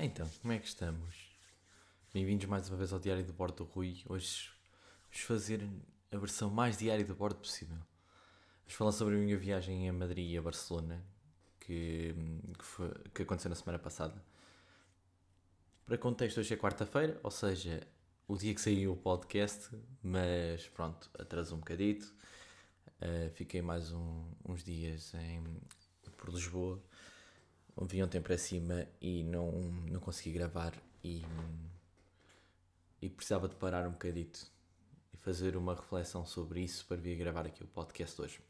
Então, como é que estamos? Bem-vindos mais uma vez ao Diário do Bordo do Rui. Hoje vamos fazer a versão mais diária do bordo possível. Vamos falar sobre a minha viagem a Madrid e a Barcelona, que, que, foi, que aconteceu na semana passada. Para contexto, hoje é quarta-feira, ou seja, o dia que saiu o podcast, mas pronto, atrasou um bocadito. Uh, fiquei mais um, uns dias em, por Lisboa vi ontem para cima e não, não consegui gravar e, e precisava de parar um bocadito e fazer uma reflexão sobre isso para vir gravar aqui o podcast hoje.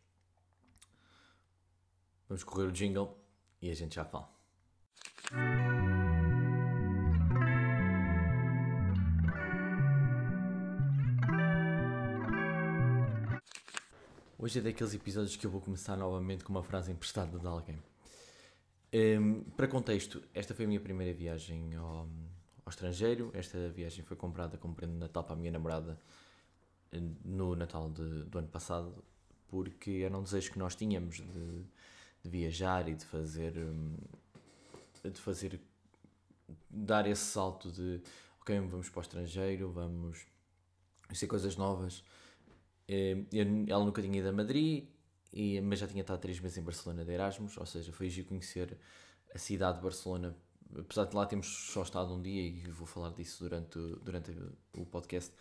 Vamos correr o jingle e a gente já fala. Hoje é daqueles episódios que eu vou começar novamente com uma frase emprestada de alguém. Um, para contexto, esta foi a minha primeira viagem ao, ao, estrangeiro. Esta viagem foi comprada como prenda de Natal para a minha namorada no Natal de, do ano passado, porque era um desejo que nós tínhamos de, de viajar e de fazer. de fazer. dar esse salto de. Ok, vamos para o estrangeiro, vamos ser coisas novas. ela nunca tinha ido a Madrid, e, mas já tinha estado três meses em Barcelona de Erasmus, ou seja, foi giro conhecer a cidade de Barcelona, apesar de lá termos só estado um dia e vou falar disso durante, durante o podcast,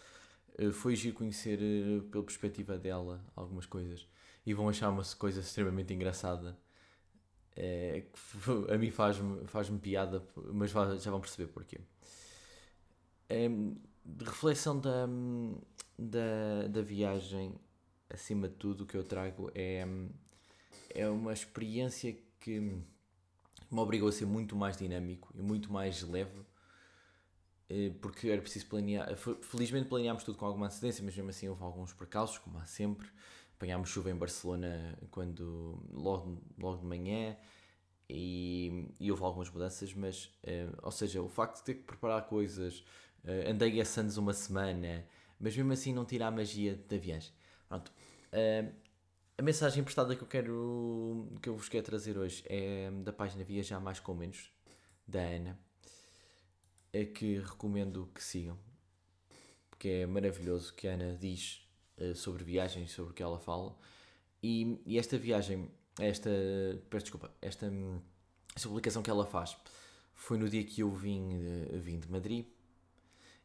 eh, foi giro conhecer eh, pela perspectiva dela algumas coisas. E vão achar uma coisa extremamente engraçada. É, que a mim faz-me faz piada, mas já vão perceber porquê. É, de reflexão da, da, da viagem acima de tudo, o que eu trago é, é uma experiência que me obrigou a ser muito mais dinâmico e muito mais leve, eh, porque era preciso planear. Felizmente planeámos tudo com alguma antecedência, mas mesmo assim houve alguns percalços, como há sempre. Apanhámos chuva em Barcelona quando, logo, logo de manhã e, e houve algumas mudanças, mas, eh, ou seja, o facto de ter que preparar coisas, eh, andei a Santos uma semana, mas mesmo assim não tira a magia da viagem. Pronto. Uh, a mensagem emprestada que eu quero que eu vos quero trazer hoje é da página Viajar Mais com Menos, da Ana, é que recomendo que sigam, porque é maravilhoso que a Ana diz uh, sobre viagens, sobre o que ela fala. E, e esta viagem, esta, peço desculpa, esta, esta publicação que ela faz foi no dia que eu vim, uh, vim de Madrid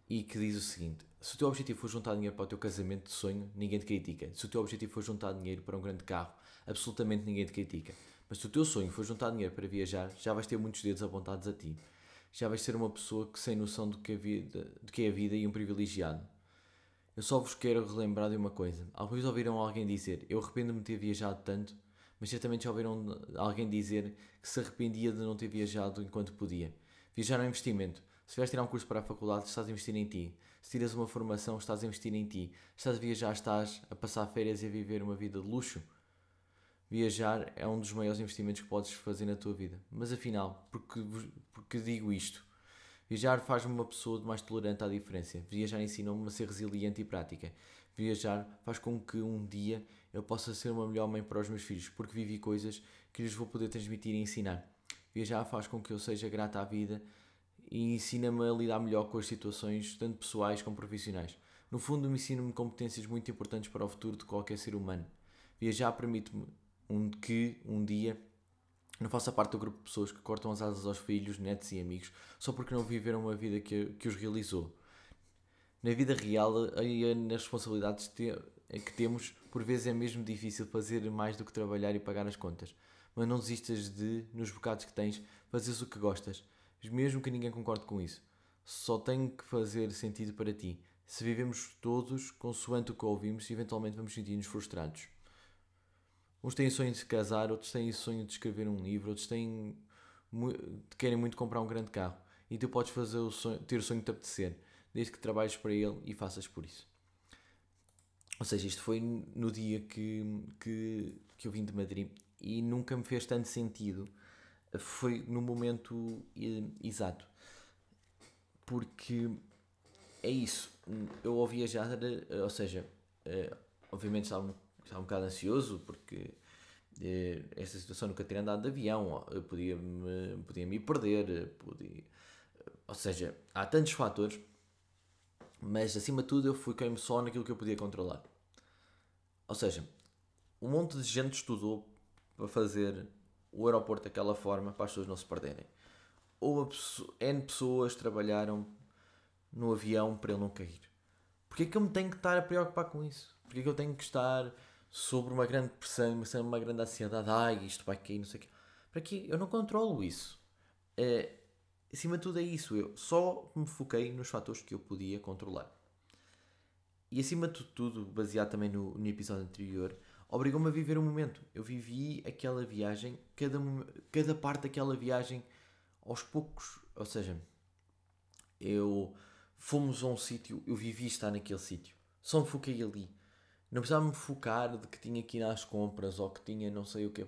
e que diz o seguinte: se o teu objetivo for juntar dinheiro para o teu casamento de sonho, ninguém te critica. Se o teu objetivo for juntar dinheiro para um grande carro, absolutamente ninguém te critica. Mas se o teu sonho for juntar dinheiro para viajar, já vais ter muitos dedos apontados a ti. Já vais ser uma pessoa que sem noção do que, vida, do que é a vida e um privilegiado. Eu só vos quero relembrar de uma coisa. Vez ouviram alguém dizer: Eu arrependo-me de ter viajado tanto, mas certamente já ouviram alguém dizer que se arrependia de não ter viajado enquanto podia. Viajar é um investimento. Se vais tirar um curso para a faculdade, estás a investir em ti. Se tiras uma formação, estás a investir em ti. Estás a viajar, estás a passar férias e a viver uma vida de luxo. Viajar é um dos maiores investimentos que podes fazer na tua vida. Mas afinal, porque, porque digo isto? Viajar faz-me uma pessoa mais tolerante à diferença. Viajar ensina-me a ser resiliente e prática. Viajar faz com que um dia eu possa ser uma melhor mãe para os meus filhos, porque vivi coisas que lhes vou poder transmitir e ensinar. Viajar faz com que eu seja grata à vida e ensina-me a lidar melhor com as situações, tanto pessoais como profissionais. No fundo, me ensina-me competências muito importantes para o futuro de qualquer ser humano. Viajar permite-me um, que, um dia, não faça parte do grupo de pessoas que cortam as asas aos filhos, netos e amigos só porque não viveram uma vida que, que os realizou. Na vida real, e nas responsabilidades que temos, por vezes é mesmo difícil fazer mais do que trabalhar e pagar as contas. Mas não desistas de, nos bocados que tens, fazeres o que gostas mesmo que ninguém concorde com isso. Só tem que fazer sentido para ti. Se vivemos todos consoante o que ouvimos, eventualmente vamos sentir-nos frustrados. Uns têm sonho de se casar, outros têm sonho de escrever um livro, outros têm, querem muito comprar um grande carro. E tu podes fazer o sonho, ter o sonho de te apetecer, desde que trabalhes para ele e faças por isso. Ou seja, isto foi no dia que, que, que eu vim de Madrid e nunca me fez tanto sentido foi no momento exato. Porque é isso, eu ao viajar, ou seja, eh, obviamente estava, estava um bocado ansioso porque eh, esta situação nunca ter andado de avião, eu podia me, podia me perder, podia, ou seja, há tantos fatores, mas acima de tudo eu foquei-me só naquilo que eu podia controlar. Ou seja, um monte de gente estudou para fazer o aeroporto daquela forma para as pessoas não se perderem. Ou N pessoas trabalharam no avião para ele não cair. Porquê é que eu me tenho que estar a preocupar com isso? Porquê é que eu tenho que estar sobre uma grande pressão, uma grande ansiedade? Ai, isto vai cair, não sei o quê. Para quê? Eu não controlo isso. É, acima de tudo é isso. Eu só me foquei nos fatores que eu podia controlar. E acima de tudo, baseado também no, no episódio anterior, obrigou-me a viver o momento. Eu vivi aquela viagem, cada, cada parte daquela viagem aos poucos. Ou seja, eu fomos a um sítio, eu vivi estar naquele sítio. Só me foquei ali. Não precisava me focar de que tinha que ir às compras ou que tinha não sei o que.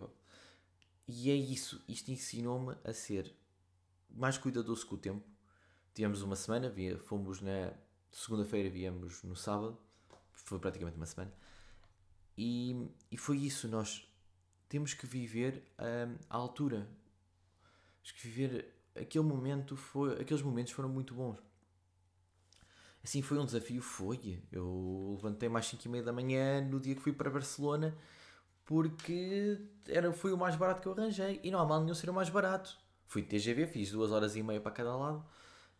E é isso. Isto ensinou-me a ser mais cuidadoso com o tempo. Tivemos uma semana, fomos na segunda-feira, viemos no sábado. Foi praticamente uma semana e, e foi isso, nós temos que viver um, à altura. Temos que viver aquele momento, foi, aqueles momentos foram muito bons. Assim foi um desafio, foi. Eu levantei mais 5 e meia da manhã no dia que fui para Barcelona porque era, foi o mais barato que eu arranjei e não há mal nenhum ser o mais barato. Fui de TGV, fiz duas horas e meia para cada lado.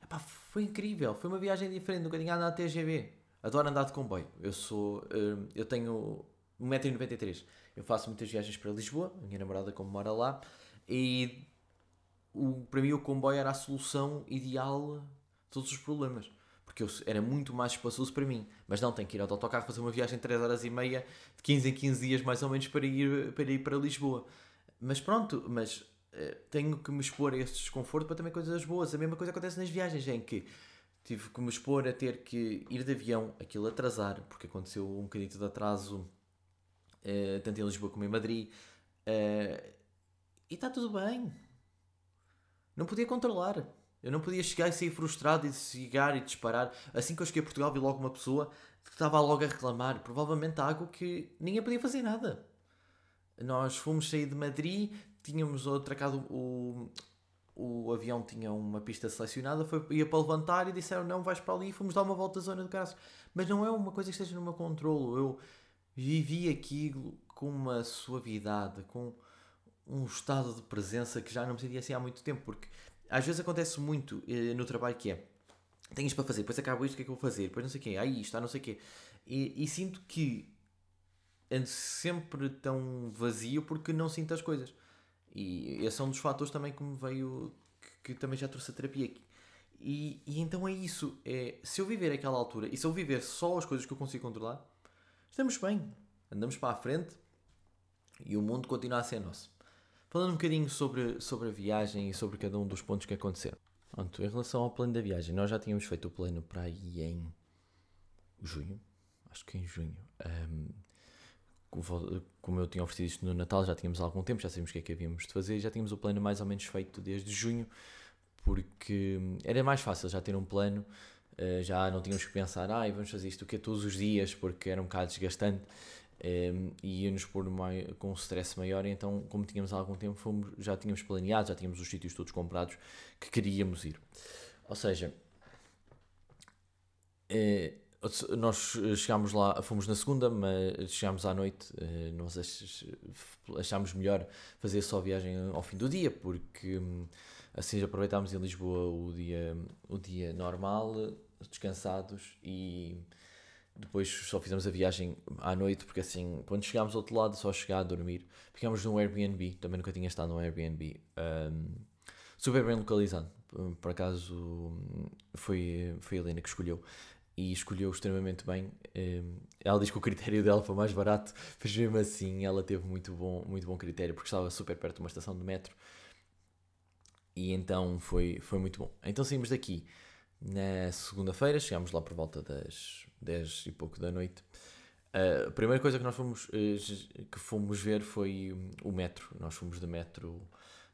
Epá, foi incrível, foi uma viagem diferente, nunca tinha andado na TGV. Adoro andar de comboio. Eu sou, hum, eu tenho 1,93m. Eu faço muitas viagens para Lisboa, a minha namorada como mora lá, e o, para mim o comboio era a solução ideal de todos os problemas. Porque eu, era muito mais espaçoso para mim. Mas não, tenho que ir ao autocarro fazer uma viagem de 3 horas e meia, de 15 em 15 dias mais ou menos, para ir para, ir para Lisboa. Mas pronto, mas eh, tenho que me expor a este desconforto para também coisas boas. A mesma coisa acontece nas viagens, em que tive que me expor a ter que ir de avião, aquilo atrasar, porque aconteceu um bocadinho de atraso uh, tanto em Lisboa como em Madrid. Uh, e está tudo bem. Não podia controlar. Eu não podia chegar e sair frustrado e chegar e disparar. Assim que eu cheguei a Portugal, vi logo uma pessoa que estava logo a reclamar. Provavelmente algo que ninguém podia fazer nada. Nós fomos sair de Madrid, tínhamos atracado o, o avião tinha uma pista selecionada, foi, ia para levantar e disseram não, vais para ali e fomos dar uma volta à zona de carro. Mas não é uma coisa que esteja no meu controlo. Eu vivi aquilo com uma suavidade, com um estado de presença que já não me sentia assim há muito tempo, porque às vezes acontece muito eh, no trabalho que é tenho isto para fazer, depois acabo isto, o que é que eu vou fazer? Depois não sei o quê, aí isto, não sei o quê. E, e, sinto que ando sempre tão vazio porque não sinto as coisas. E esse é um dos fatores também que me veio, que, que também já trouxe a terapia aqui. E, e então é isso, é, se eu viver aquela altura e se eu viver só as coisas que eu consigo controlar, estamos bem, andamos para a frente e o mundo continua a ser nosso. Falando um bocadinho sobre, sobre a viagem e sobre cada um dos pontos que aconteceram. Pronto, em relação ao plano da viagem, nós já tínhamos feito o plano para aí em junho, acho que em junho. Um, como eu tinha oferecido isto no Natal, já tínhamos algum tempo, já sabíamos o que é que havíamos de fazer, já tínhamos o plano mais ou menos feito desde junho, porque era mais fácil já ter um plano Uh, já não tínhamos que pensar, ah, vamos fazer isto o que todos os dias, porque era um bocado desgastante ehm, e ia-nos pôr com um stress maior. Então, como tínhamos algum tempo, fomos, já tínhamos planeado, já tínhamos os sítios todos comprados que queríamos ir. Ou seja, uh, nós chegámos lá, fomos na segunda, mas chegámos à noite. Nós achámos melhor fazer só a viagem ao fim do dia, porque. Um, assim aproveitámos em Lisboa o dia, o dia normal, descansados e depois só fizemos a viagem à noite, porque assim, quando chegámos ao outro lado, só chegar a dormir, ficámos num Airbnb, também nunca tinha estado num Airbnb, um, super bem localizado, por acaso foi, foi a Helena que escolheu, e escolheu extremamente bem. Um, ela diz que o critério dela foi mais barato, mas mesmo assim ela teve muito bom, muito bom critério, porque estava super perto de uma estação de metro, e então foi, foi muito bom. Então saímos daqui na segunda-feira, chegámos lá por volta das 10 e pouco da noite. Uh, a primeira coisa que nós fomos, uh, que fomos ver foi o metro. Nós fomos de metro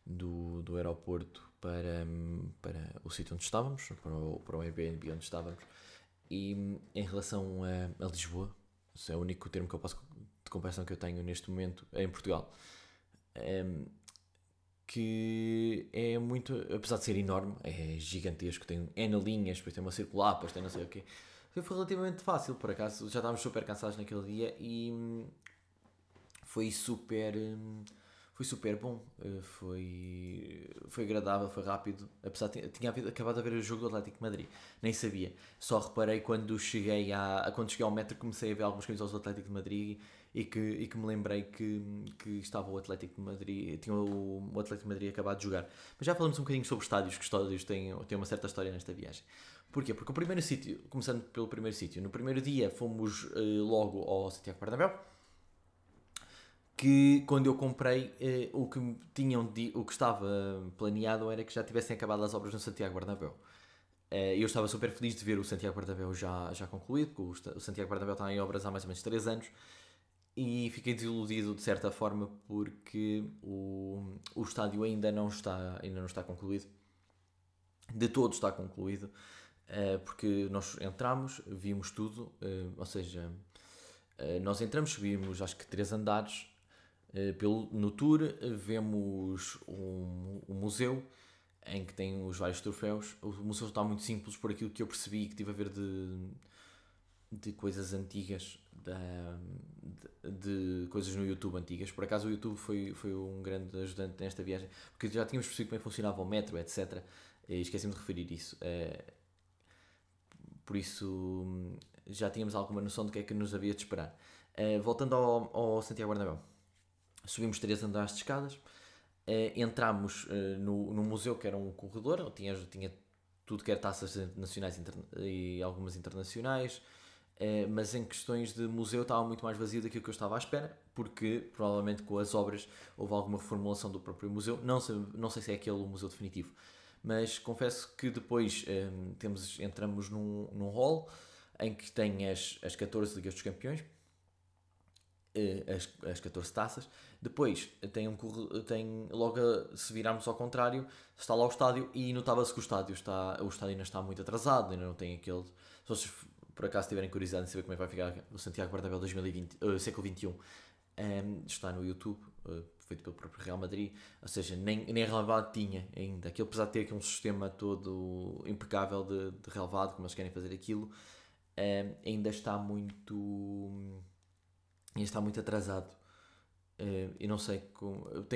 do, do aeroporto para, para o sítio onde estávamos, para o, para o Airbnb onde estávamos. E em relação a, a Lisboa, é o único termo que eu posso de comparação que eu tenho neste momento é em Portugal. Que é muito, apesar de ser enorme, é gigantesco, tem N linhas, depois tem uma circular, depois tem não sei o quê. Foi relativamente fácil, por acaso, já estávamos super cansados naquele dia e hum, foi super hum, foi super bom, eh, foi, foi agradável, foi rápido, apesar de tinha havido, acabado de ver o jogo do Atlético de Madrid, nem sabia, só reparei quando cheguei, a, quando cheguei ao metro comecei a ver algumas coisas do Atlético de Madrid e que, e que me lembrei que, que estava o Atlético de Madrid, tinha o, o Atlético de Madrid acabado de jogar. Mas já falamos um bocadinho sobre estádios, que estádios têm, têm uma certa história nesta viagem. Porquê? Porque o primeiro sítio, começando pelo primeiro sítio, no primeiro dia fomos uh, logo ao Santiago Bernabéu, que quando eu comprei, eh, o, que tinham o que estava planeado era que já tivessem acabado as obras no Santiago Bernabéu. Eh, eu estava super feliz de ver o Santiago Bernabéu já, já concluído, porque o Santiago Bernabéu está em obras há mais ou menos 3 anos, e fiquei desiludido de certa forma porque o, o estádio ainda não, está, ainda não está concluído. De todo está concluído, eh, porque nós entramos, vimos tudo, eh, ou seja, nós entramos, subimos acho que três andares, eh, pelo, no tour eh, vemos um, um, museu em que tem os vários troféus. O museu está muito simples por aquilo que eu percebi que tive a ver de, de coisas antigas, de, de, coisas no YouTube antigas. Por acaso o YouTube foi, foi um grande ajudante nesta viagem, porque já tínhamos percebido como é funcionava o metro, etc. E esqueci-me de referir isso. Eh, por isso já tínhamos alguma noção do que é que nos havia de esperar. voltando ao, ao Santiago Bernabéu subimos três andares de escadas, uh, entramos no, no museu que era um corredor, tinha, tinha tudo que era taças nacionais e algumas internacionais, uh, mas em questões de museu estava muito mais vazio daquilo que eu estava à espera, porque provavelmente com as obras houve alguma reformulação do próprio museu, não sei, não sei se é aquele o museu definitivo, mas confesso que depois um, temos, entramos num, num hall em que tem as, as 14 Ligas dos Campeões, as, as 14 taças. Depois tem um tem logo se virarmos ao contrário, está lá o estádio e notava-se que o estádio está o estádio ainda está muito atrasado, ainda não tem aquele. Se vocês por acaso tiverem curiosidade em saber como é que vai ficar o Santiago Bernabéu 2020, uh, século XXI, um, ehm, está no YouTube, uh, feito pelo próprio Real Madrid, ou seja, nem, nem relevado tinha ainda. Aquilo, apesar de ter aqui um sistema todo impecável de, de relevado, como eles querem fazer aquilo, um, ehm, ainda está muito e está muito atrasado. Uh, e não sei como. Eu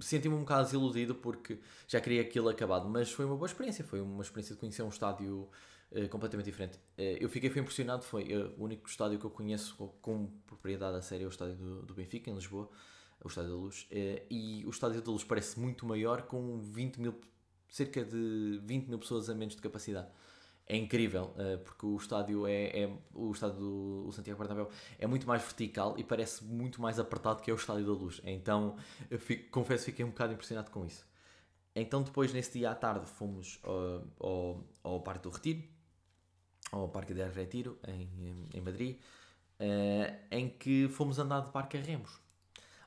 senti-me um bocado desiludido porque já queria aquilo acabado, mas foi uma boa experiência. Foi uma experiência de conhecer um estádio uh, completamente diferente. Uh, eu fiquei foi impressionado. Foi o único estádio que eu conheço com propriedade a sério é o estádio do, do Benfica, em Lisboa, o Estádio da Luz. e o Estádio da Luz parece muito maior, com 20 mil, cerca de 20 mil pessoas a menos de capacidade é incrível, uh, porque o estádio é, é o estádio do Santiago Bernabéu é muito mais vertical e parece muito mais apertado que é o estádio da Luz. Então, fico, confesso, fiquei um bocado impressionado com isso. Então, depois, nesse dia à tarde, fomos uh, ao, ao Parque do Retiro, ao Parque de Retiro, em, em Madrid, uh, em que fomos andar de barco a remos.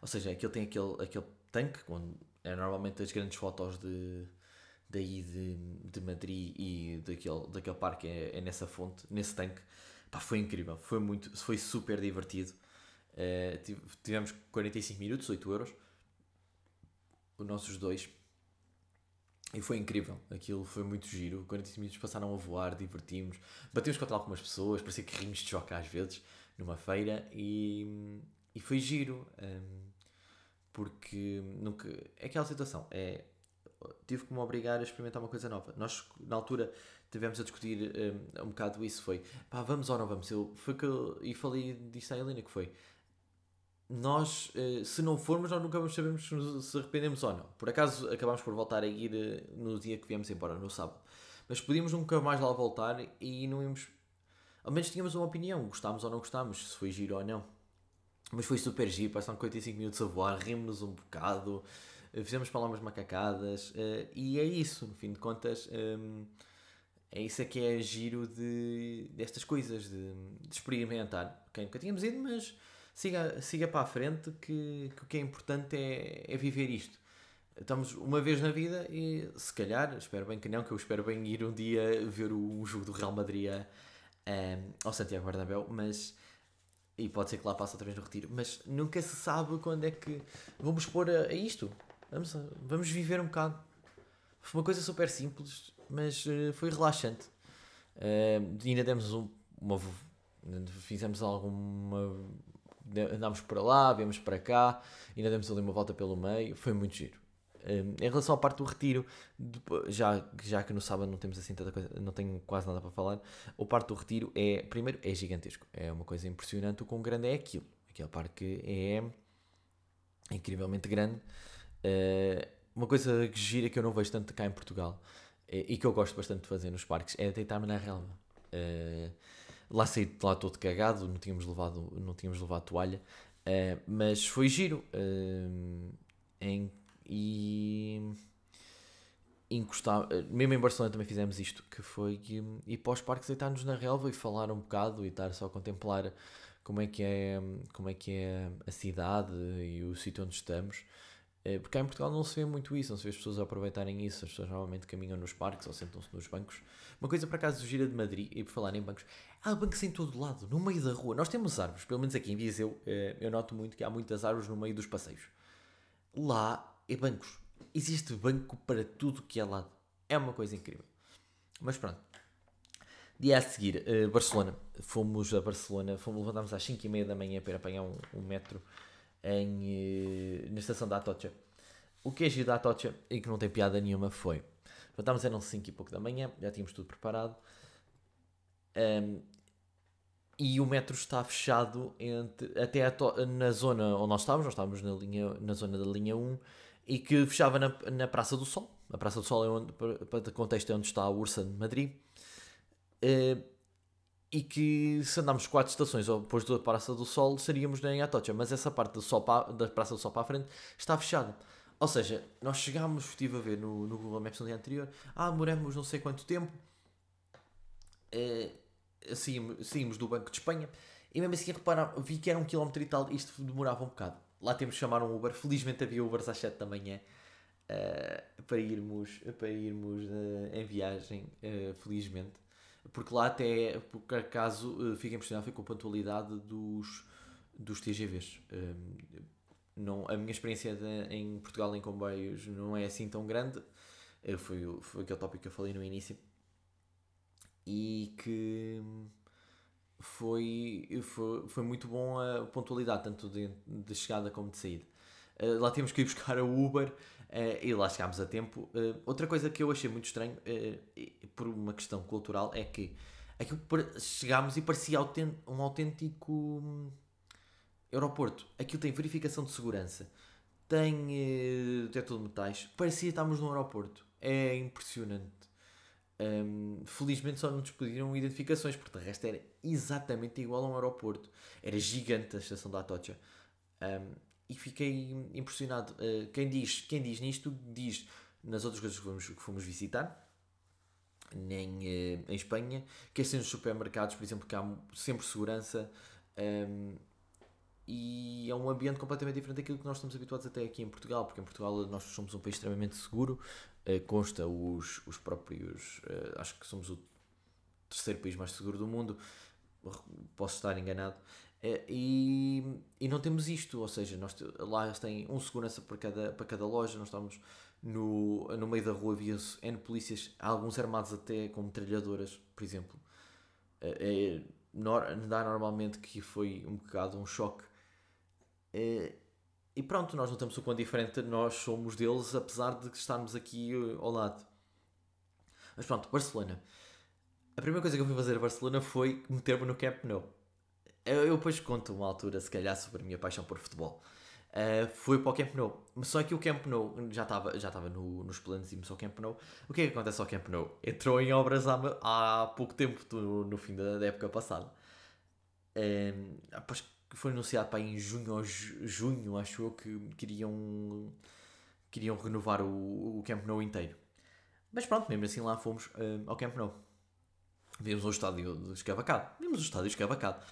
Ou seja, aquele tem aquele, aquele tanque, onde é normalmente as grandes fotos de daí de, de Madrid e daquele, daquele parque é, é nessa fonte, nesse tanque. Pá, foi incrível, foi, muito, foi super divertido. Uh, tivemos 45 minutos, 8 euros, os nossos dois, e foi incrível. Aquilo foi muito giro. 45 minutos passaram a voar, divertimos, batemos contra algumas pessoas, parecia carrinhos de choque às vezes, numa feira, e, e foi giro. Um, ehm, porque nunca. É aquela situação, é tive que me obrigar a experimentar uma coisa nova. Nós, na altura, tivemos a discutir um, um bocado isso, foi, pá, vamos ou não vamos? Eu, foi que eu, e falei disso à Helena, que foi, nós, eh, se não formos, nós nunca vamos saber se arrependemos ou não. Por acaso, acabámos por voltar a ir eh, no dia que viemos embora, no sábado. Mas podíamos nunca mais lá voltar e não íamos... Ao menos tínhamos uma opinião, gostámos ou não gostámos, se foi giro ou não. Mas foi super giro, passaram 45 minutos a voar, rimos um bocado, fizemos palavras macacadas e é isso, no fim de contas. Ehm, é isso é que é giro de, destas coisas, de, de experimentar. Okay, nunca tínhamos ido, mas siga, siga para a frente que, que o que é importante é, é viver isto. Estamos uma vez na vida e se calhar, espero bem que não, que eu espero bem ir um dia ver o, o jogo do Real Madrid um, ao Santiago Bernabéu, mas e pode ser que lá passe outra vez no retiro, mas nunca se sabe quando é que vamos pôr a, a isto. vamos, vamos viver um bocado. Foi uma coisa super simples, mas uh, foi relaxante. Uh, ainda demos um, uma. Fizemos alguma. Andámos para lá, viemos para cá, ainda demos ali uma volta pelo meio, foi muito giro. Um, em relação à parte do retiro, já, já que no sábado não temos assim tanta coisa, não tenho quase nada para falar, a parte do retiro é, primeiro, é gigantesco, é uma coisa impressionante, o quão grande é aquilo. Aquele parque é incrivelmente grande. Uh, uma coisa que gira que eu não vejo tanto cá em Portugal é, e que eu gosto bastante de fazer nos parques é deitar-me na relva. Uh, lá saí lá todo cagado, não tínhamos levado, não tínhamos levado toalha, uh, mas foi giro. em e encostar, mesmo em Barcelona também fizemos isto, que foi ir para os parques deitar-nos na relva e falar um bocado e estar só a contemplar como é que é, como é, que é a cidade e o sítio onde estamos. Eh, porque cá em Portugal não se vê muito isso, não se vê as pessoas aproveitarem isso, as pessoas normalmente caminham nos parques ou sentam-se nos bancos. Uma coisa por acaso gira de Madrid, e por falar em bancos, há bancos em todo lado, no meio da rua. Nós temos árvores, pelo menos aqui em Viseu, eh, eu noto muito que há muitas árvores no meio dos passeios. Lá é bancos. Existe banco para tudo que é lado. É uma coisa incrível. Mas pronto. Dia a seguir, uh, Barcelona. Fomos a Barcelona, fomos, levantámos às 5h30 da manhã para apanhar um, um metro em, uh, na estação da Atocha. O que é giro da Atocha e que não tem piada nenhuma foi. Levantámos, eram 5 e pouco da manhã, já tínhamos tudo preparado. Um, e o metro está fechado entre, até na zona onde nós estávamos, nós estávamos na, linha, na zona da linha 1 e que fechava na, na Praça do Sol. A Praça do Sol é onde, para, para contexto, é onde está a Ursa de Madrid. Uh, e que se andarmos quatro estações depois da Praça do Sol, seríamos em Atocha. Mas essa parte do Sol para, da Praça do Sol para a frente está fechada. Ou seja, nós chegámos, estive a ver no, no Google Maps no dia anterior, ah, demoramos não sei quanto tempo, uh, saímos, saímos do Banco de Espanha, e mesmo assim, repara, vi que era um quilómetro e tal, isto demorava um bocado lá temos que chamar um Uber. Felizmente havia Ubers às 7 da manhã uh, para irmos, para irmos uh, em viagem, felizmente. Porque lá até, por acaso, uh, fiquei impressionado com a pontualidade dos, dos TGVs. não, a minha experiência de, em Portugal em comboios não é assim tão grande. foi, foi aquele tópico que eu falei no início. E que foi, foi, foi muito bom a pontualidade, tanto de, de chegada como de saída. Lá temos que ir buscar a Uber e lá chegámos a tempo. Uh, outra coisa que eu achei muito estranho, por uma questão cultural, é que aquilo chegámos e parecia um autêntico hum, aeroporto. Aquilo tem verificação de segurança, tem teto de metais, parecia que estávamos num aeroporto. É impressionante. Um, felizmente só não nos pediram identificações, porque de resto era exatamente igual a um aeroporto. Era gigante a estação da Atocha. Um, e fiquei impressionado. Uh, quem, diz, quem diz nisto, diz nas outras coisas que fomos, que fomos visitar, nem uh, em Espanha, que é assim nos supermercados, por exemplo, que há sempre segurança. Um, e é um ambiente completamente diferente daquilo que nós estamos habituados até aqui em Portugal, porque em Portugal nós somos um país extremamente seguro, uh, consta os, os próprios, uh, acho que somos o terceiro país mais seguro do mundo, posso estar enganado, e, e não temos isto, ou seja, nós, lá tem um segurança para cada, para cada loja, nós estamos no, no meio da rua, havia N polícias, alguns armados até com metralhadoras, por exemplo. É, dá normalmente que foi um bocado um choque é, e pronto, nós notamos o quão diferente nós somos deles, apesar de estarmos aqui eh, ao lado. Mas pronto, Barcelona. A primeira coisa que eu fui fazer a Barcelona foi meter-me no Camp Nou. Eu, eu depois conto uma altura, se calhar, sobre a minha paixão por futebol. Uh, fui para o Camp Nou. Só que o Camp Nou já estava já estava no, nos planos de irmos ao Camp Nou. O que é que acontece ao Camp Nou? Entrou em obras há, há pouco tempo, no, no fim da, da época passada. Após que foi anunciado para em junho ou junho, acho eu, que queriam, queriam renovar o, o Camp Nou inteiro. Mas pronto, mesmo assim lá fomos uh, ao Camp Nou. Vimos o estádio escavacado. Vimos o estádio escavacado.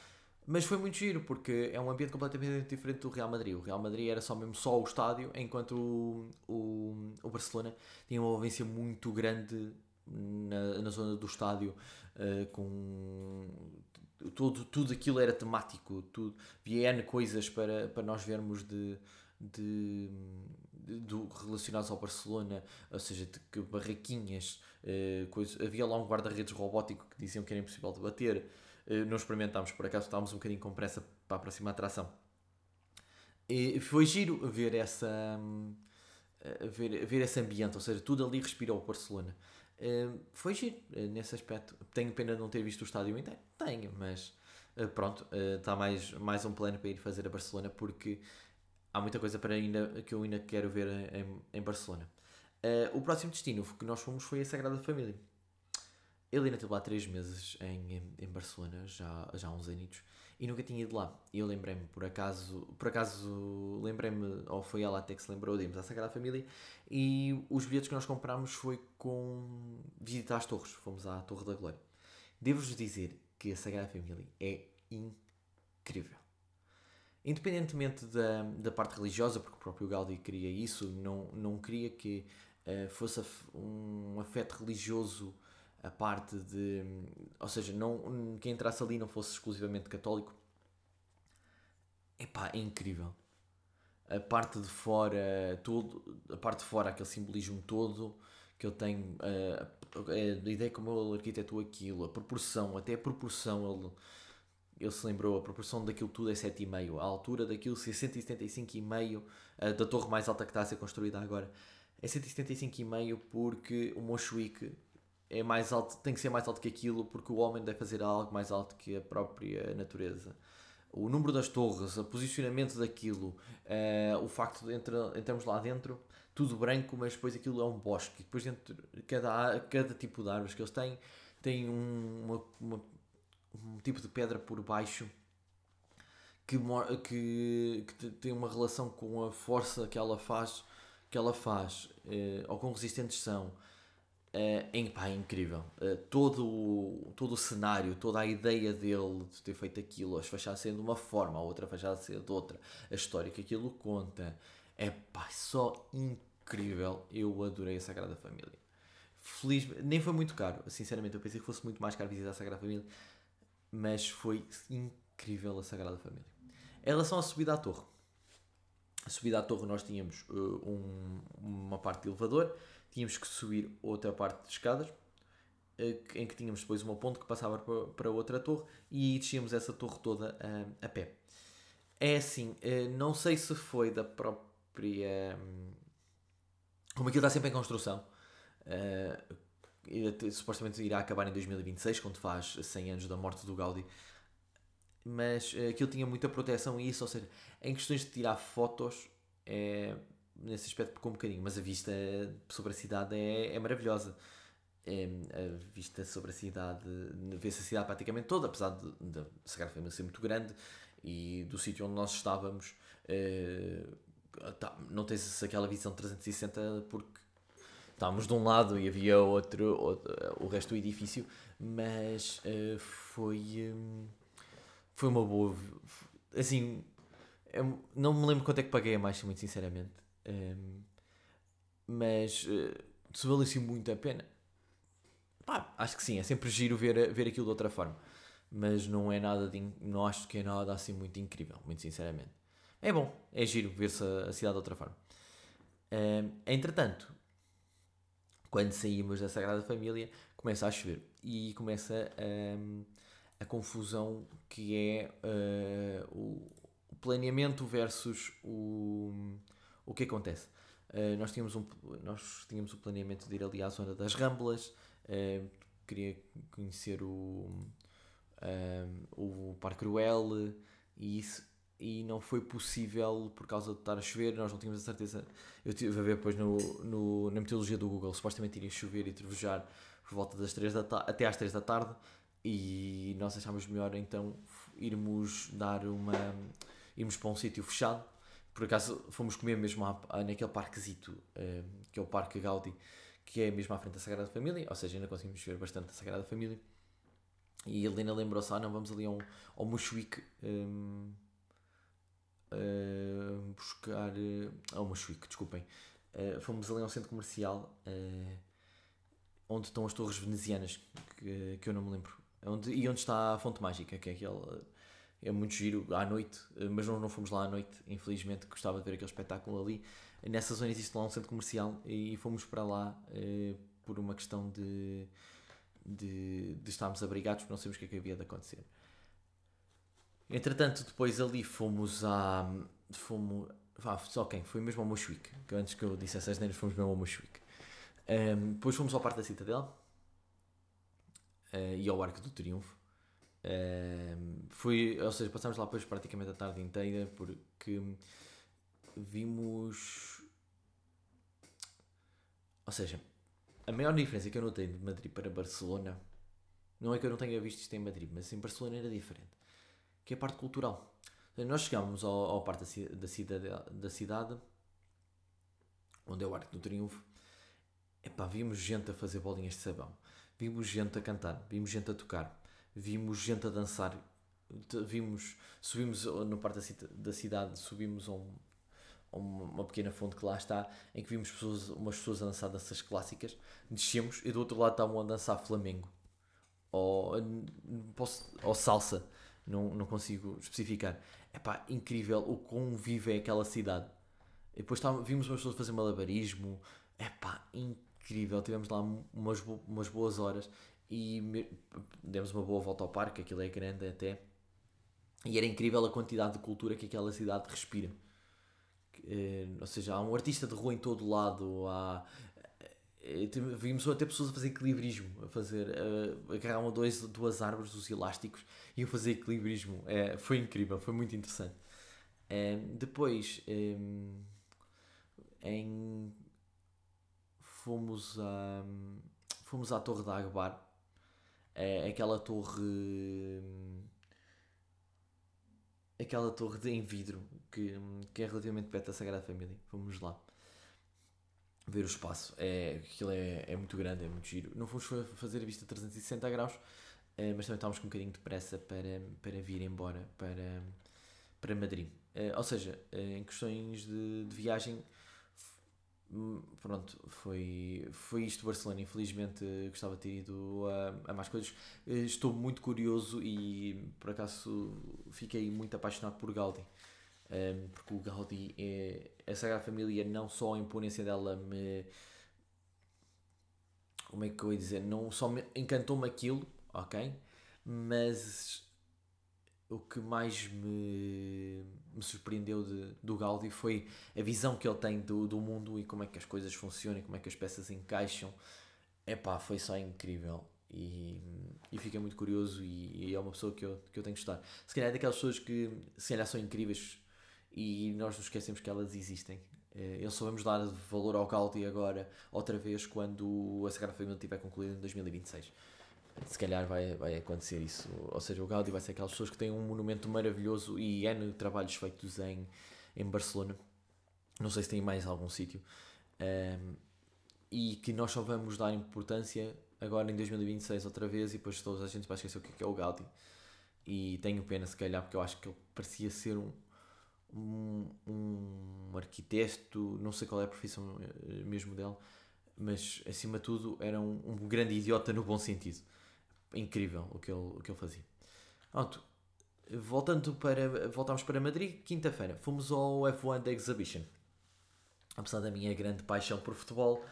Mas foi muito giro, porque é um ambiente completamente diferente do Real Madrid. O Real Madrid era só mesmo só o estádio, enquanto o, o, o Barcelona tinha uma envolvência muito grande na, na zona do estádio, uh, com tudo, tudo aquilo era temático, tudo, havia N coisas para, para nós vermos de, de, do, relacionados ao Barcelona, ou seja, de que barraquinhas, uh, coisa, havia lá um guarda-redes robótico que diziam que era impossível de bater. Uh, não experimentámos, por acaso estávamos um bocadinho com pressa para a próxima atração. E foi giro ver essa. ver, ver esse ambiente, ou seja, tudo ali respirou o Barcelona. Uh, foi giro nesse aspecto. Tenho pena de não ter visto o estádio inteiro. Tenho, mas pronto, está mais, mais um plano para ir fazer a Barcelona porque há muita coisa para ainda, que eu ainda quero ver em, em Barcelona. O próximo destino que nós fomos foi a Sagrada Família. Ele ainda teve lá 3 meses em, em, Barcelona, já, já há uns anos, e nunca tinha ido lá. E eu lembrei-me, por acaso, por acaso lembrei-me, ou foi ela até que se lembrou de irmos à Sagrada Família, e os bilhetes que nós comprámos foi com visitar as torres. Fomos à Torre da Glória. Devo-vos dizer que a Sagrada Família é incrível independentemente da, da parte religiosa, porque o próprio Gaudí queria isso, não, não queria que uh, fosse um afeto religioso a parte de. Ou seja, não, quem entrasse ali não fosse exclusivamente católico. Epá, é incrível. A parte de fora, todo, a parte de fora, aquele simbolismo todo que eu tenho, a, a ideia como ele arquitetou aquilo, a proporção, até a proporção, ele ele se lembrou, a proporção daquilo tudo é 7,5. A altura daquilo ser 175,5 uh, da torre mais alta que está a ser construída agora. É 175,5 porque o Moshwick é mais alto, tem que ser mais alto que aquilo porque o homem deve fazer algo mais alto que a própria natureza. O número das torres, o posicionamento daquilo, uh, o facto de entrarmos lá dentro, tudo branco, mas depois aquilo é um bosque. Depois dentro, cada, cada tipo de árvores que eles têm, tem um, uma, uma um tipo de pedra por baixo que, que, que tem uma relação com a força que ela faz, que ela faz eh, ou com resistentes são. É, pá, é incrível. Eh, todo, o, todo o cenário, toda a ideia dele de ter feito aquilo, as fachadas sendo de uma forma, a outra fachada sendo de outra, a história que aquilo conta, é pá, só incrível. Eu adorei a Sagrada Família. Feliz, nem foi muito caro, sinceramente. Eu pensei que fosse muito mais caro visitar a Sagrada Família mas foi incrível a Sagrada Família. Em relação à subida à torre, a subida à torre nós tínhamos uh, um, uma parte de elevador, tínhamos que subir outra parte de escadas, uh, em que tínhamos depois uma ponte que passava para, outra torre e descíamos essa torre toda uh, a pé. É assim, uh, não sei se foi da própria. Um, como aquilo está sempre em construção, supostamente irá acabar em 2026, quando faz 100 anos da morte do Gaudi. Mas aquilo tinha muita proteção e isso, ou seja, em questões de tirar fotos, é, nesse aspecto pecou um bocadinho, mas a vista sobre a cidade é, é maravilhosa. É, a vista sobre a cidade, vê-se a cidade praticamente toda, apesar de Sagrada Família ser muito grande e do sítio onde nós estávamos, é, tá, não tens aquela visão 360 porque estávamos de um lado e havia outro, outro o resto do edifício, mas uh, foi, um, foi uma boa. Assim, eu não me lembro quanto é que paguei a mais, muito sinceramente, um, mas uh, se valeu assim muito a pena. Pá, acho que sim, é sempre giro ver, ver aquilo de outra forma, mas não é nada de, não acho que é nada assim muito incrível, muito sinceramente. É bom, é giro ver-se a, a cidade de outra forma. Um, entretanto, quando saímos da Sagrada Família, começa a chover e começa um, a confusão que é uh, o, planeamento versus o, o que acontece. Uh, nós, tínhamos um, nós tínhamos o planeamento de ir ali à zona das Ramblas, uh, queria conhecer o, o Parque Cruel e isso e não foi possível por causa de estar a chover, nós não tínhamos a certeza. Eu estive a ver depois no, no, na metodologia do Google, supostamente iria chover e trevejar por volta das 3 da até às 3 da tarde e nós achámos melhor então irmos dar uma. irmos para um sítio fechado. Por acaso fomos comer mesmo à, naquele parquezito, uh, que é o Parque Gaudi, que é mesmo à frente da Sagrada Família, ou seja, ainda conseguimos ver bastante a Sagrada Família. E a Helena lembrou-se, ah não, vamos ali ao, ao Mushwick. Um, uh, buscar. Ao Mochuique, desculpem. Uh, fomos ali ao centro comercial onde estão as torres venezianas, que, que eu não me lembro. Onde, e onde está a Fonte Mágica, que é aquele. É muito giro à noite, eh, mas não, não fomos lá à noite, infelizmente, gostava de ver aquele espetáculo ali. Nessa zona existe lá um centro comercial e fomos para lá eh, por uma questão de, de, de estarmos abrigados, porque não sabemos o que é que havia de acontecer. Entretanto, depois ali fomos a. Fomos. Só quem? Foi mesmo ao Moshwick, que antes que eu dissesse as neiras, fomos mesmo ao Moshwick. Um, depois fomos ao Parque da Citadela uh, e ao Arco do Triunfo. Foi, ou seja, passámos lá depois praticamente a tarde inteira porque vimos. Ou seja, a maior diferença que eu notei de Madrid para Barcelona não é que eu não tenha visto isto em Madrid, mas em Barcelona era diferente que é a parte cultural. Nós chegámos ao, ao parte da, cidade, da cidade, onde é o Arco do Triunfo, epá, vimos gente a fazer bolinhas de sabão, vimos gente a cantar, vimos gente a tocar, vimos gente a dançar, vimos, subimos no parte da cidade, subimos a, um, a uma pequena fonte que lá está, em que vimos pessoas, umas pessoas a dançar danças clássicas, descemos e do outro lado estavam a dançar flamengo, ou, ou salsa, não, não consigo especificar. É pá, incrível o quão viva é aquela cidade. E depois tá, vimos umas pessoas fazer malabarismo, é pá, incrível. Tivemos lá umas, umas boas horas e demos uma boa volta ao parque, aquilo é grande até. E era incrível a quantidade de cultura que aquela cidade respira. Eh, ou seja, há um artista de rua em todo lado, há vimos até pessoas a fazer equilibrismo, a fazer, uh, agarravam dois, duas árvores, os elásticos, e a fazer equilibrismo. É, foi incrível, foi muito interessante. É, depois, em, fomos, a, fomos à Torre da Agbar, é, aquela torre. Aquela torre de, em vidro que, que é relativamente perto da Sagrada Família. Fomos lá ver o espaço. É, aquilo é, é muito grande, é muito giro. Não fomos fazer a vista 360 graus, é, mas também estávamos com um bocadinho de pressa para, para vir embora para, para Madrid. É, ou seja, é, em questões de, de viagem, hum, pronto, foi, foi isto Barcelona. Infelizmente gostava de ter ido a, a mais coisas. Estou muito curioso e por acaso fiquei muito apaixonado por Gaudi um, porque o Gaudi é. A Sagrada Família, não só a imponência dela me. Como é que eu ia dizer? Não só me encantou-me aquilo, ok? Mas o que mais me, me surpreendeu de, do Gaudi foi a visão que ele tem do, do mundo e como é que as coisas funcionam, como é que as peças encaixam. Epá, foi só incrível. E, e fiquei muito curioso e, e, é uma pessoa que eu, que eu tenho que estar. Se calhar é daquelas pessoas que se calhar são incríveis e nós nos esquecemos que elas existem. Eh, eles só vamos dar valor ao Gaudi agora, outra vez, quando a Sagrada Família estiver concluída em 2026. Se calhar vai, vai acontecer isso. Ou seja, o Gaudi vai ser aquelas pessoas que têm um monumento maravilhoso e N trabalhos feitos em, em Barcelona. Não sei se tem mais algum sítio. Um, e que nós só vamos dar importância agora em 2026 outra vez e depois toda a gente vai esquecer o que é, é o Gaudi. E tenho pena, se calhar, porque eu acho que ele parecia ser um, um, um arquiteto, não sei qual é a profissão eh, mesmo dele, mas acima de tudo era um, um grande idiota no bom sentido. Incrível o que ele, o que ele fazia. Pronto, voltando para, voltámos para Madrid, quinta-feira, fomos ao F1 Exhibition. Apesar da minha grande paixão por futebol,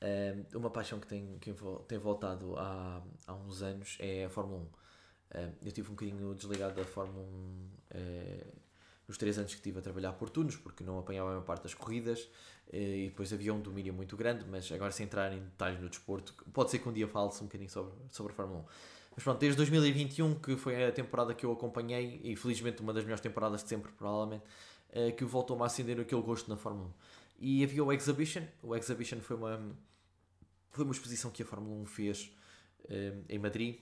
eh, uma paixão que tem, que tem voltado há, há uns anos é a Fórmula 1. Eh, eu tive um bocadinho desligado da Fórmula 1 nos três anos que estive a trabalhar por turnos, porque não apanhava a maior parte das corridas, eh, e depois havia um domínio muito grande, mas agora sem entrar em detalhes no desporto, pode ser que um dia fale-se um bocadinho sobre, sobre a Fórmula 1. Mas pronto, desde 2021, que foi a temporada que eu acompanhei, e felizmente uma das melhores temporadas de sempre, provavelmente, eh, que voltou-me a acender aquele gosto na Fórmula 1. E havia o Exhibition, o Exhibition foi uma, foi uma exposição que a Fórmula 1 fez eh, em Madrid,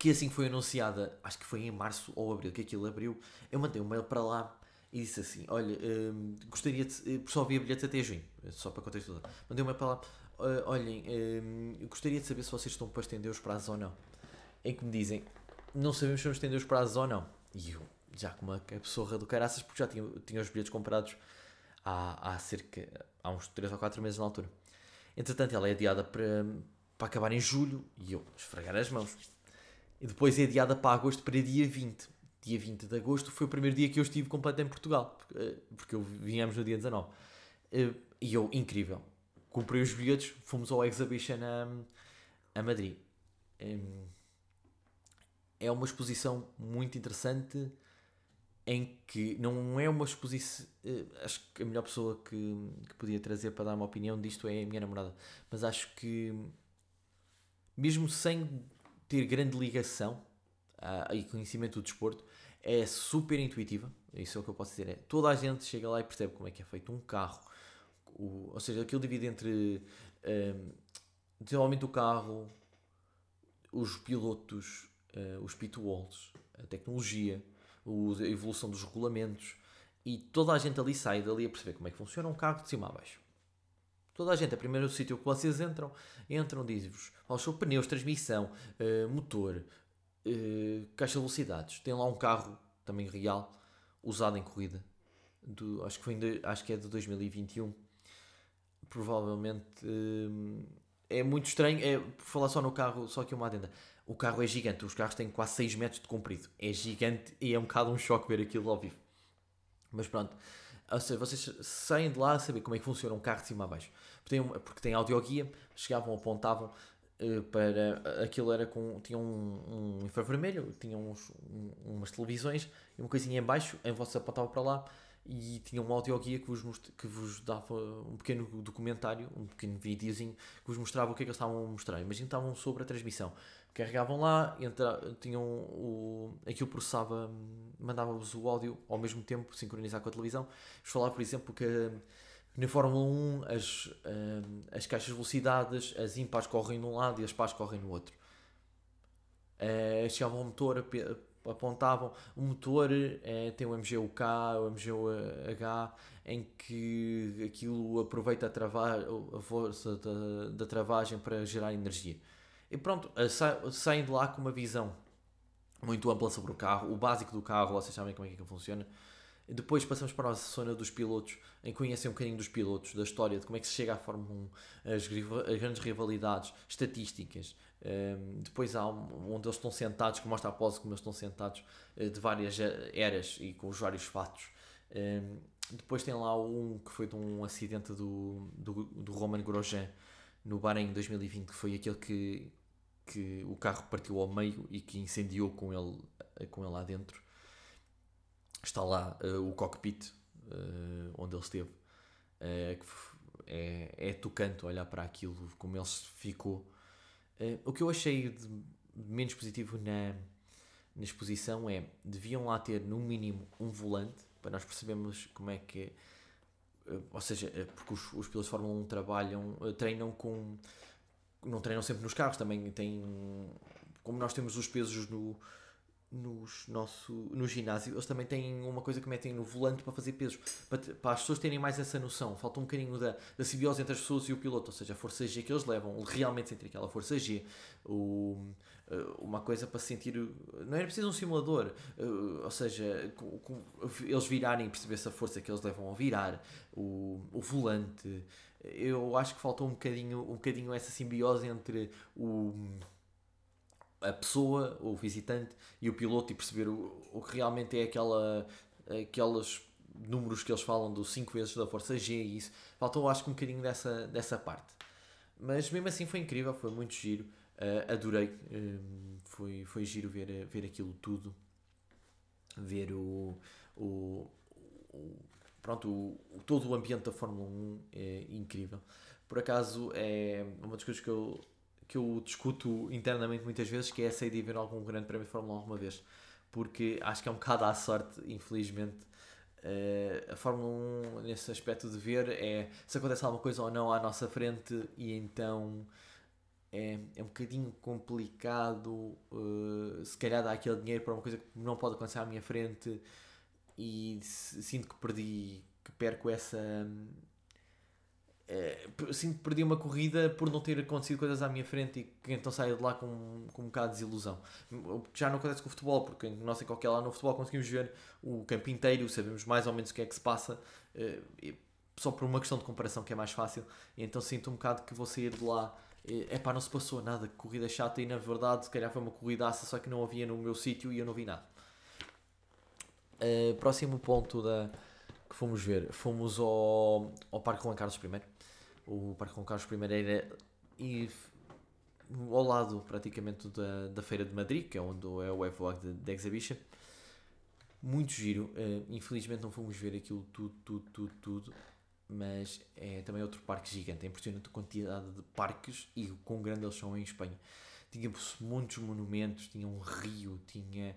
que assim foi anunciada, acho que foi em março ou abril, que aquilo abriu, eu mandei um mail para lá e disse assim: Olha, hum, gostaria de. Por só havia bilhetes até junho, só para contextualizar. Mandei um mail para lá: uh, Olhem, hum, gostaria de saber se vocês estão para estender os prazos ou não. Em que me dizem: Não sabemos se vamos estender os prazos ou não. E eu, já com uma pessoa do caraças, porque já tinha, tinha os bilhetes comprados há, há cerca. há uns 3 ou 4 meses na altura. Entretanto, ela é adiada para, para acabar em julho e eu esfregar as mãos e depois é adiada para agosto para dia 20. dia 20 de agosto, foi o primeiro dia que eu estive completo em Portugal, porque, porque eu viemos no dia 19. E eu, incrível, comprei os bilhetes, fomos ao Exhibition a, a Madrid. É uma exposição muito interessante em que não é uma exposição. Eh, acho que a melhor pessoa que, que podia trazer para dar uma opinião disto é a minha namorada, mas acho que, mesmo sem ter grande ligação a, e conhecimento do desporto, é super intuitiva. Isso é o que eu posso dizer. É, toda a gente chega lá e percebe como é que é feito um carro. O, ou seja, aquilo divide entre um, ehm, desenvolvimento do carro, os pilotos, uh, os pitwalls, a tecnologia, a evolução dos regulamentos, e toda a gente ali sai dali a perceber como é que funciona um carro de cima a baixo. Toda a gente, a primeiro sítio que vocês entram, entram, diz-vos os seus pneus, transmissão, uh, motor, uh, caixa de velocidades. Tem lá um carro também real, usado em corrida. Do, acho, que foi de, acho que é de 2021. Provavelmente uh, é muito estranho. É, por falar só no carro, só que uma adenda o carro é gigante, os carros têm quase 6 metros de comprido, é gigante e é um bocado um choque ver aquilo ao vivo. Mas pronto, ou seja, vocês saem de lá a saber como é que funciona um carro de cima a baixo. Tem, porque tem audioguia, chegavam, apontavam uh, para. Aquilo era com. tinha um, um infravermelho, tinha uns, um, umas televisões e uma coisinha em baixo, em você apontava para lá e tinha um audioguia que vos, que vos dava um pequeno documentário, um pequeno videozinho que vos mostrava o que é que eles estavam a mostrar. Imagina estavam sobre a transmissão carregavam lá, entra, tinham o, aquilo processava, mandava-vos o áudio ao mesmo tempo, sincronizar com a televisão. Vos falar, por exemplo, que na Fórmula 1 as, as caixas de velocidades, as impares correm de um lado e as pares correm no outro. Uh, chegavam ao motor, apontavam. O motor uh, tem o MGUK, o MGUH, em que aquilo aproveita a, a força da, da travagem para gerar energia. E pronto, saem de lá com uma visão muito ampla sobre o carro, o básico do carro, vocês sabem como é que funciona. Depois passamos para a zona dos pilotos, em que conhecem um bocadinho dos pilotos, da história, de como é que se chega à Fórmula 1, as, as grandes rivalidades, estatísticas. Um, depois há onde eles estão sentados, que mostra a pose como eles estão sentados, uh, de várias eras e com os vários fatos. Um, depois tem lá um que foi de um acidente do, do, do Roman Grosjean no Bahrein em 2020, que foi aquele que que o carro partiu ao meio e que incendiou com ele, com ele lá dentro. Está lá uh, o cockpit uh, onde ele esteve. Uh, é, é tocante olhar para aquilo, como ele ficou. o que eu achei de menos positivo na, na exposição é deviam lá ter no mínimo um volante para nós percebermos como é que ou seja, porque os, os pilotos de Fórmula 1 trabalham, treinam com não treinam sempre nos carros, também têm. Como nós temos os pesos no, nos nosso, no ginásio, eles também têm uma coisa que metem no volante para fazer pesos, para, para as pessoas terem mais essa noção. Falta um bocadinho da, da simbiose entre as pessoas e o piloto, ou seja, a força G que eles levam, realmente sentir aquela força G, o, eh, uma coisa para sentir. Não era preciso um simulador, eh, ou seja, eles virarem e perceber essa força que eles levam ao virar, o, o volante eu acho que faltou um bocadinho, um bocadinho essa simbiose entre o, a pessoa, o visitante e o piloto e perceber o, o que realmente é aquela, aqueles números que eles falam do 5 vezes da força G e isso. Faltou, acho que, um bocadinho dessa, dessa parte. Mas mesmo assim foi incrível, foi muito giro. Uh, adorei. Uh, foi, foi giro ver, ver aquilo tudo. Ver o, o, o pronto, o, todo o ambiente da Fórmula 1 é incrível. Por acaso, é uma das coisas que eu, que eu discuto internamente muitas vezes, que é essa ideia de ver algum grande prémio de Fórmula 1 alguma vez. Porque acho que é um bocado à sorte, infelizmente, Uh, a Fórmula 1 nesse aspecto de ver é se acontece alguma coisa ou não à nossa frente e então é, é um bocadinho complicado uh, se calhar dar aquele dinheiro para uma coisa que não pode acontecer à minha frente e sinto que perdi, que perco essa. Uh, sinto que perdi uma corrida por não ter acontecido coisas à minha frente e que então saio de lá com, com um bocado de desilusão. Já não acontece com o futebol, porque nós em qualquer lá no futebol conseguimos ver o campo inteiro, sabemos mais ou menos o que é que se passa, uh, só por uma questão de comparação que é mais fácil. E então sinto um bocado que vou sair de lá é pá, não se passou nada, corrida chata e na verdade se calhar foi uma corridaça, só que não havia no meu sítio e eu não vi nada. Uh, próximo ponto da, que fomos ver, fomos ao, ao Parque Juan Carlos I. O Parque Juan Carlos I era e, ao lado praticamente da, da Feira de Madrid, que é onde é o de, de Exhibition. Muito giro. Uh, infelizmente não fomos ver aquilo tudo, tudo, tudo, tudo. Mas é também outro parque gigante. É impressionante a quantidade de parques e o quão grande eles são em Espanha. Tinha muitos monumentos, tinha um rio, tinha.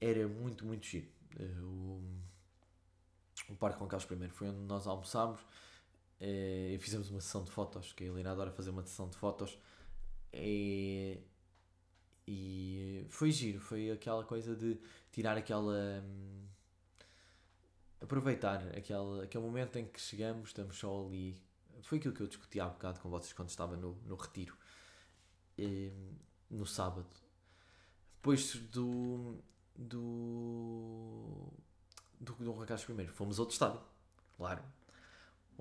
Era muito, muito giro. Uh, o, o Parque Juan Carlos I foi onde nós almoçámos e fizemos uma sessão de fotos, que a Helena adora fazer uma sessão de fotos. E, e foi giro, foi aquela coisa de tirar aquela. Hum, aproveitar aquele, aquele momento em que chegamos, estamos só ali. Foi aquilo que eu discuti há bocado com vocês quando estava no, no retiro, hum, no sábado. Depois do, do, do, do Carlos I. Fomos a outro estádio, claro.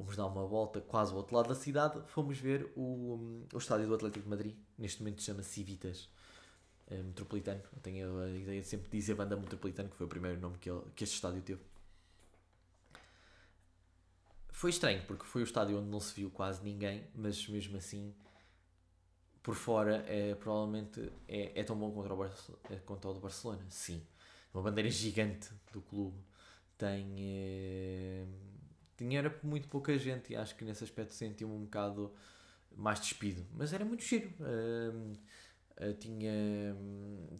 Fomos dar uma volta quase ao outro lado da cidade. Fomos ver o, o estádio do Atlético de Madrid. Neste momento chama-se Civitas é, Metropolitano. Eu tenho a ideia de sempre dizer banda Metropolitano, que foi o primeiro nome que, ele, que este estádio teve. Foi estranho, porque foi o estádio onde não se viu quase ninguém, mas mesmo assim por fora é provavelmente é, é tão bom contra o, é, contra o do Barcelona. Sim. Uma bandeira gigante do clube. Tem. É, tinha era muito pouca gente e acho que nesse aspecto senti-me um bocado mais despido. Mas era muito giro. Uh, tinha,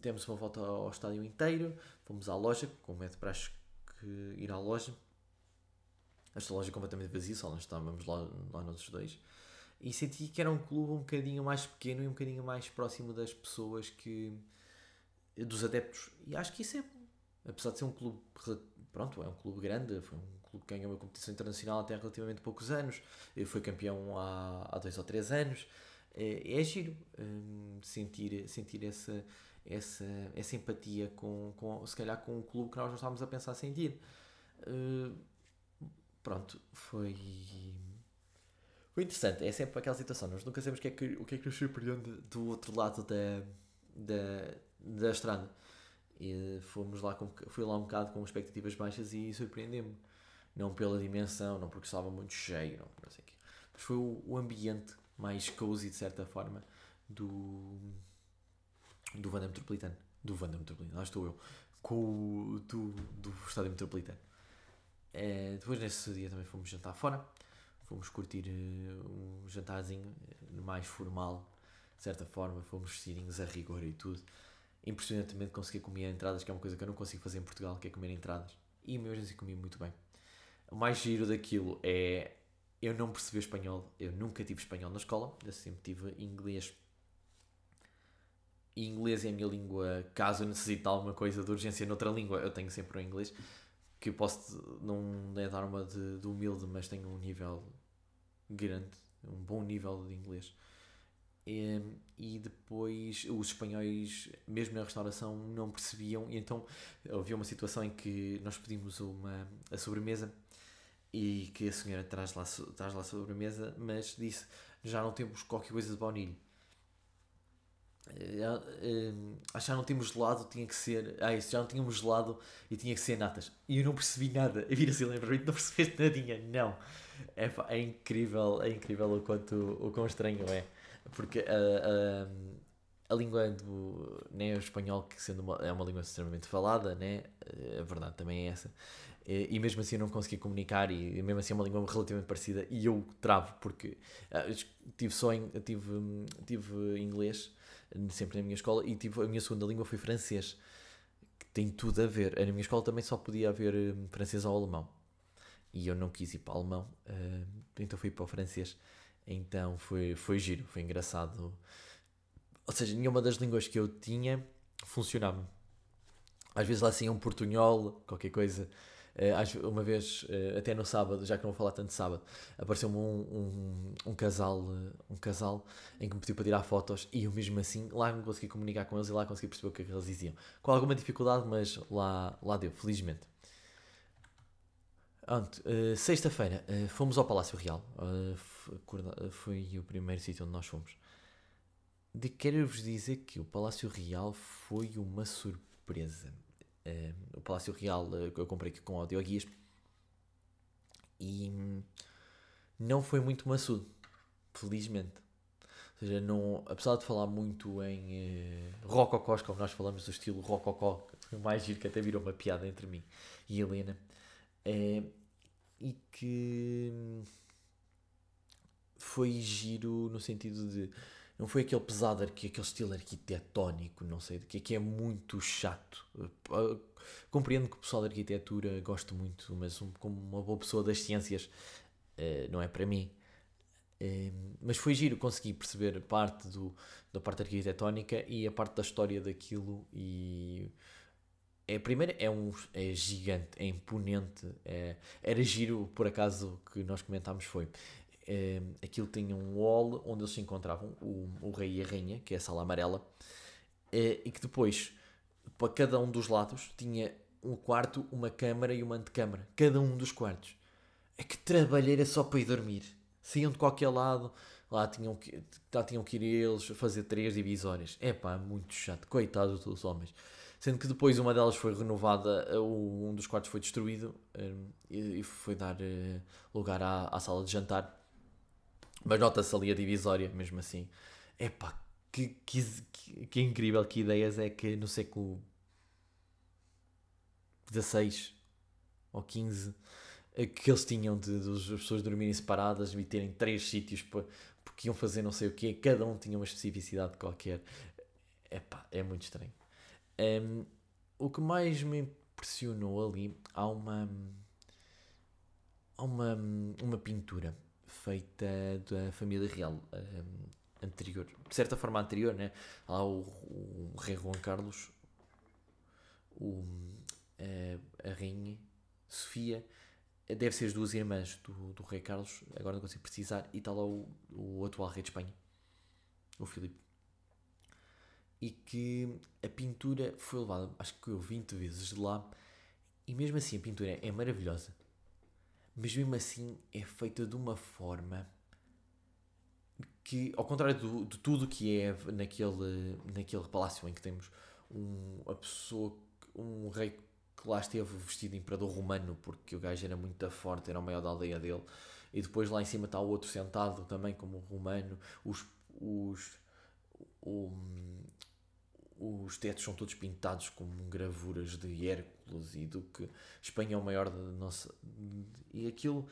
temos uma volta ao estádio inteiro, fomos à loja, como é de praxe que ir à loja. Esta loja é completamente vazia, só nós estávamos lá, lá nós dois e senti que era um clube um bocadinho mais pequeno e um bocadinho mais próximo das pessoas que dos adeptos e acho que isso é bom apesar de ser um clube pronto é um clube grande foi um que ganhou uma competição internacional até há relativamente poucos anos. Foi campeão há, há dois ou três anos. É, é giro hum, sentir sentir essa essa essa empatia com, com se calhar com um clube que nós não estávamos a pensar sentir. Uh, pronto foi foi interessante, é sempre aquela situação, nós nunca sabemos o que é que, o que, é que nos surpreende do outro lado da, da, da estrada. E fomos lá com, fui lá um bocado com expectativas baixas e surpreendeu-me. Não pela dimensão, não porque estava muito cheio, não, não sei o quê. Mas foi o, o ambiente mais cozy, de certa forma, do, do Vanda Metropolitano. Do Vanda Metropolitano, lá estou eu. Com o do, do Estádio Metropolitano. É, depois nesse dia também fomos jantar fora fomos curtir uh, um jantarzinho eh, mais formal, de certa forma, fomos vestidinhos a rigor e tudo. Impressionantemente consegui comer entradas, que é uma coisa que eu não consigo fazer em Portugal, que é comer entradas. E mesmo assim comi muito bem. O mais giro daquilo é eu não percebi espanhol, eu nunca tive espanhol na escola, eu sempre tive inglês. E inglês é a minha língua, caso eu necessite alguma coisa de urgência noutra língua, eu tenho sempre o inglês, que eu posso não é dar uma de, de humilde, mas tenho um nível grande, um bom nível de inglês. E, e, depois os espanhóis, mesmo na restauração, não percebiam, e então havia uma situação em que nós pedimos uma, a sobremesa e que a senhora traz lá, traz lá a sobremesa, mas disse já não temos qualquer coisa de baunilha. Uh, uh, já não temos gelado, tinha que ser. Ah, isso, já não tínhamos gelado e tinha que ser natas. E eu não percebi nada. Eu vira assim, lembra-me, não percebeste nadinha. Não. É, é incrível, é incrível o quanto o quão estranho é. Porque a, a, a língua do né, o espanhol, que sendo uma, é uma língua extremamente falada, né, a verdade também é essa. E, e mesmo assim eu não consegui comunicar, e, mesmo assim é uma língua relativamente parecida, e eu travo, porque uh, tive só em, tive, tive inglês sempre na minha escola, e tive, a minha segunda língua foi francês, que tem tudo a ver. Na minha escola também só podia haver um, francês ou alemão e eu não quis ir para o alemão, uh, então fui para o francês. Então foi, foi giro, foi engraçado. Ou seja, nenhuma das línguas que eu tinha funcionava. Às vezes lá assim um portunhol, qualquer coisa. Uh, uma vez, uh, até no sábado, já que não vou falar tanto de sábado, apareceu-me um, um, um, casal, um casal em que me pediu para tirar fotos e eu mesmo assim lá não consegui comunicar com eles e lá consegui perceber o que, é que eles diziam. Com alguma dificuldade, mas lá, lá deu, felizmente. Uh, Sexta-feira uh, fomos ao Palácio Real. Uh, foi o primeiro sítio onde nós fomos. De quero-vos dizer que o Palácio Real foi uma surpresa. Uh, o Palácio Real uh, eu comprei com audioguias e não foi muito maçudo, felizmente. Ou seja, não, apesar de falar muito em uh, rococós, como nós falamos do estilo rococó, o mais giro que até virou uma piada entre mim e Helena, é, e que foi giro no sentido de não foi aquele pesado, aquele estilo arquitetónico, não sei de que, que é muito chato. Compreendo que o pessoal da arquitetura gosta muito, mas como uma boa pessoa das ciências, uh, não é para mim. Uh, mas foi giro, consegui perceber parte do, da parte arquitetónica e a parte da história daquilo. E é, primeiro, é, um, é gigante, é imponente. É, era giro, por acaso, que nós comentámos foi é, aquilo tinha um hall onde eles se encontravam, o, o rei e a rainha, que é a sala amarela, é, e que depois, para cada um dos lados, tinha um quarto, uma câmara e uma antecâmara. Cada um dos quartos. É que trabalheira só para ir dormir. Saíam de qualquer lado, lá tinham que, lá tinham que ir eles fazer três divisórias. É pá, muito chato. Coitados dos homens. Sendo que depois uma delas foi renovada, um dos quartos foi destruído e foi dar eh, lugar à, à sala de jantar mas nota-se ali a divisória, mesmo assim. Epá, que, que, que, que incrível, que ideias é que no século XVI ou XV eh, que eles tinham de, de, as pessoas dormirem separadas e terem três sítios para, porque iam fazer não sei o quê, cada um tinha uma especificidade qualquer. Epá, é muito estranho. Um, o que mais me impressionou ali, há uma há uma, uma pintura feita da família real um, anterior, de certa forma anterior, né? Há o, o rei Juan Carlos, o, a, a rainha Sofia, deve ser as duas irmãs do, do rei Carlos, agora não consigo precisar, e está lá o, o atual rei de Espanha, o Filipe. E que a pintura foi levada, acho que eu 20 vezes de lá, e mesmo assim a pintura é maravilhosa mas mesmo assim é feita de uma forma que, ao contrário do, de tudo que é naquele, naquele palácio em que temos um, a pessoa, um rei que lá esteve vestido de imperador romano, porque o gajo era muito forte, era o maior da aldeia dele, e depois lá em cima está o outro sentado também como romano, os, os, os tetos são todos pintados com gravuras de Hércules e do que Espanha é o maior da nossa. E aquilo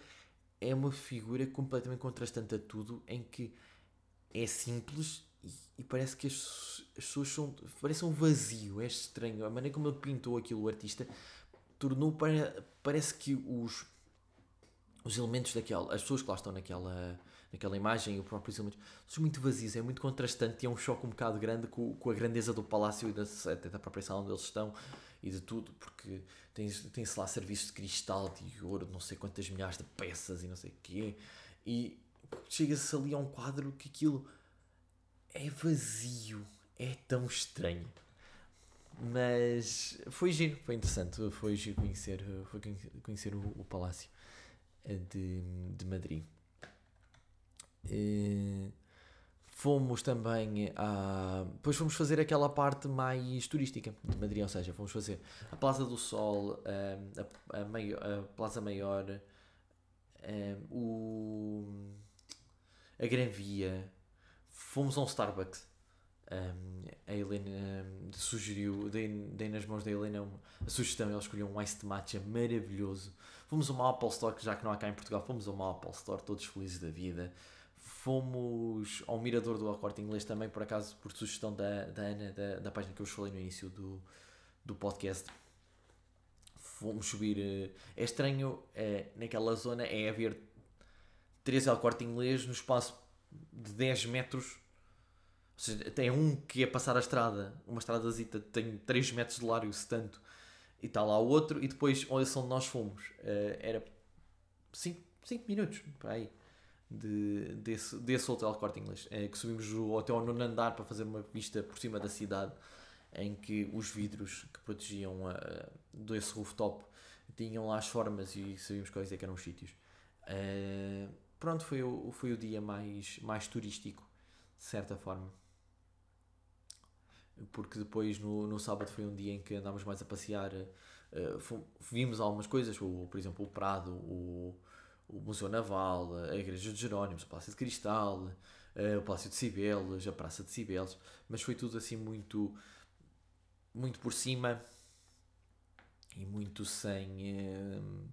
é uma figura completamente contrastante a tudo, em que é simples e, e parece que as, as, pessoas são. parece um vazio, é estranho. A maneira como ele pintou aquilo, o artista, tornou. Para, parece que os, os elementos daquela. as pessoas que lá estão naquela naquela imagem os próprios elementos, são muito vazios, é muito contrastante e é um choque um bocado grande com, com a grandeza do palácio e da, até da própria sala onde eles estão e de tudo, porque tem-se tem lá serviços de cristal, de ouro, não sei quantas milhares de peças e não sei o quê, e chega-se ali a um quadro que aquilo é vazio, é tão estranho. Mas foi giro, foi interessante, foi giro conhecer, foi conhecer o, o Palácio de, de Madrid. E fomos também a. Depois fomos fazer aquela parte mais turística de Madrid, ou seja, fomos fazer a Plaza do Sol, a, a, a, a Plaza Maior, o, a Gran Via, fomos a um Starbucks. a Helena sugeriu, dei, dei nas mãos da Helena a sugestão, ela escolheu um ice de matcha maravilhoso. Fomos a uma Apple Store, já que não há cá em Portugal, fomos a uma Apple Store, todos felizes da vida. Fomos ao Mirador do Corte Inglês também, por acaso, por sugestão da, da Ana, da, da página que eu falei no início do, do podcast. Fomos subir. Eh, é estranho, é, naquela zona, é haver três El Corte Inglês no espaço de 10 metros. Ou seja, tem um que é passar a estrada, uma estradazita, tem 3 metros de largo, se tanto, e está lá o outro, e depois onde nós fomos. Uh, era 5 minutos, para aí de, desse, desse hotel Corte Inglês, é, que subimos hotel ao nono andar para fazer uma vista por cima da cidade, em que os vidros que protegiam a, desse rooftop tinham lá as formas e sabíamos quais é que eram os sítios. Uh, pronto, foi o, foi o dia mais, mais turístico, de certa forma. porque depois no, no sábado foi um dia em que andámos mais a passear, uh, vimos algumas coisas, o, por exemplo, o Prado, o, o Museu Naval, a Igreja de Jerónimos, o Palácio de Cristal, uh, o Palácio de Cibeles, a Praça de Cibeles, mas foi tudo assim muito, muito por cima e muito sem. Uh,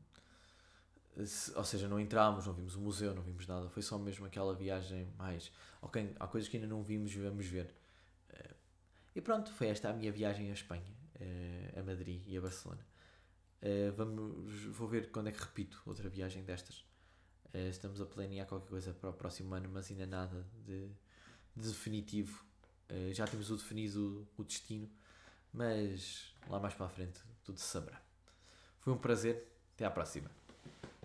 ou seja, não entramos, não vimos o museu, não vimos nada, foi só mesmo aquela viagem mais. Ok, há coisas que ainda não vimos vamos ver. Uh, e pronto, foi esta a minha viagem à Espanha, a Madrid e a Barcelona. Uh, vamos, vou ver quando é que repito outra viagem destas. estamos a planear qualquer coisa para o próximo ano, mas ainda nada de, de definitivo. já temos o definido o destino, mas lá mais para a frente tudo se saberá. Foi um prazer, até à próxima.